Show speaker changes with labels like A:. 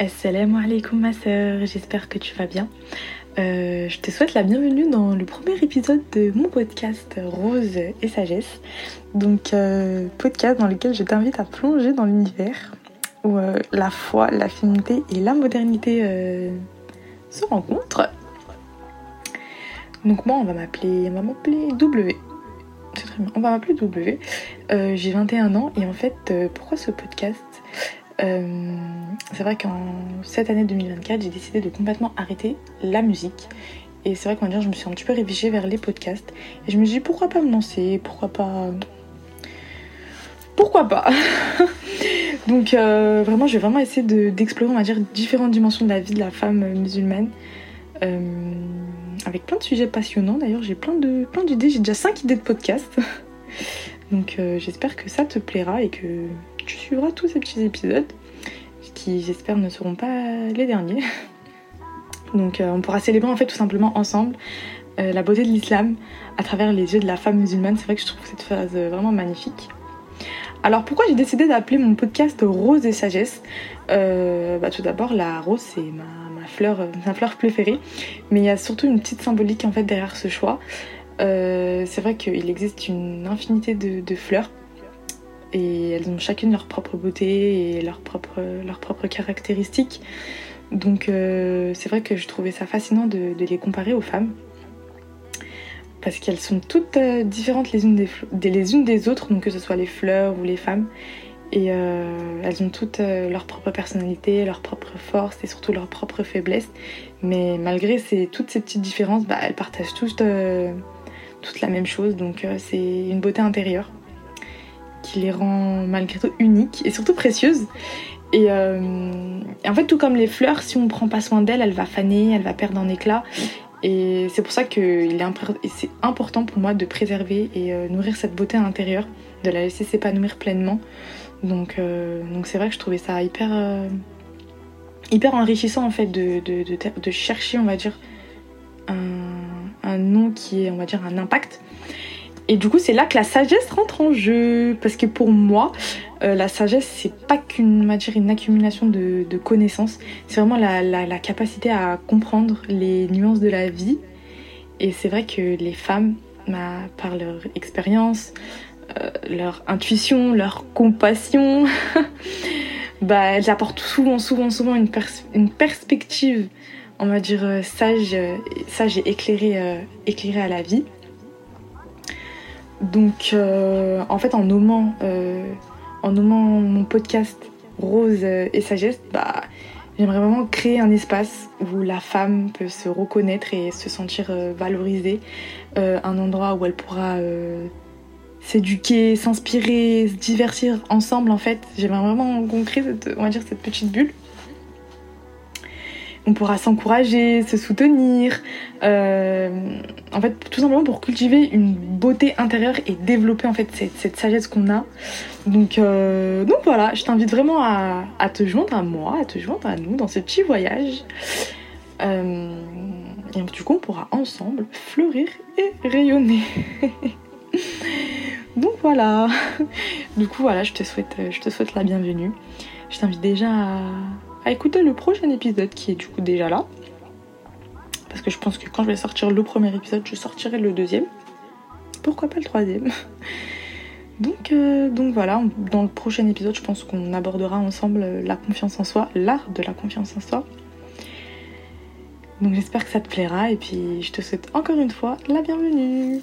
A: Assalamu alaikum ma soeur, j'espère que tu vas bien. Euh, je te souhaite la bienvenue dans le premier épisode de mon podcast Rose et Sagesse. Donc euh, podcast dans lequel je t'invite à plonger dans l'univers où euh, la foi, la féminité et la modernité se rencontrent. Donc moi on va m'appeler, W. C'est très bien, on va m'appeler W. J'ai 21 ans et en fait pourquoi ce podcast? C'est vrai qu'en cette année 2024, j'ai décidé de complètement arrêter la musique. Et c'est vrai qu'en dire, je me suis un petit peu révisée vers les podcasts. Et je me suis dit, pourquoi pas me lancer? Pourquoi pas. Pourquoi pas? Donc, euh, vraiment, je vais vraiment essayer d'explorer, on va dire, différentes dimensions de la vie de la femme musulmane. Euh, avec plein de sujets passionnants. D'ailleurs, j'ai plein d'idées. Plein j'ai déjà 5 idées de podcasts. Donc, j'espère que ça te plaira et que tu suivras tous ces petits épisodes j'espère ne seront pas les derniers. Donc euh, on pourra célébrer en fait tout simplement ensemble euh, la beauté de l'islam à travers les yeux de la femme musulmane. C'est vrai que je trouve cette phase euh, vraiment magnifique. Alors pourquoi j'ai décidé d'appeler mon podcast Rose et Sagesse? Bah, Tout d'abord la rose c'est ma, fleur, ma fleur préférée, mais il y a surtout une petite symbolique en fait derrière ce choix. c'est vrai qu'il existe une infinité de fleurs et elles ont chacune leur propre beauté et leurs propres, leurs propres caractéristiques. Donc euh, c'est vrai que je trouvais ça fascinant de, les comparer aux femmes parce qu'elles sont toutes euh, différentes les unes des, les unes des autres, donc que ce soit les fleurs ou les femmes. Et euh, elles ont toutes leur propre personnalité, leur propre force et surtout leur propre faiblesse. Mais malgré ces, toutes ces petites différences, bah, elles partagent toutes, toutes la même chose. Donc c'est une beauté intérieure qui les rend malgré tout uniques et surtout précieuses. Euh, et, en fait, tout comme les fleurs, si on ne prend pas soin d'elles, elle va faner, elle va perdre en éclat. Et c'est pour ça que c'est important pour moi de préserver et euh, nourrir cette beauté à l'intérieur, de la laisser s'épanouir pleinement. Donc euh, donc c'est vrai que je trouvais ça hyper, hyper enrichissant en fait de, de, de, chercher, on va dire, un, un nom qui est, on va dire, un impact et du coup, c'est là que la sagesse rentre en jeu. Parce que pour moi, euh, la sagesse, c'est pas qu'une matière, une accumulation de, connaissances. C'est vraiment la, capacité à comprendre les nuances de la vie. Et c'est vrai que les femmes, bah, par leur expérience, euh, leur intuition, leur compassion, bah, elles apportent souvent, souvent, souvent une, une perspective, on va dire, euh, sage, sage et éclairée, éclairée à la vie. Donc, euh, en fait, en nommant, euh, en nommant mon podcast Rose et Sagesse, bah, j'aimerais vraiment créer un espace où la femme peut se reconnaître et se sentir euh, valorisée, un endroit où elle pourra s'éduquer, s'inspirer, se divertir ensemble. En fait, j'aimerais vraiment qu'on crée on va dire, cette petite bulle on pourra s'encourager, se soutenir, euh, en fait tout simplement pour cultiver une beauté intérieure et développer en fait cette, sagesse qu'on a. Donc, euh, donc voilà, je t'invite vraiment à, te joindre à moi, à te joindre à nous dans ce petit voyage. Euh, et du coup on pourra ensemble fleurir et rayonner. donc voilà. Du coup voilà, je te souhaite, je te souhaite la bienvenue. Je t'invite déjà à à écouter le prochain épisode qui est du coup déjà là. Parce que je pense que quand je vais sortir le premier épisode, je sortirai le deuxième. Pourquoi pas le troisième donc, euh, donc voilà, dans le prochain épisode, je pense qu'on abordera ensemble la confiance en soi, l'art de la confiance en soi. Donc j'espère que ça te plaira et puis je te souhaite encore une fois la bienvenue.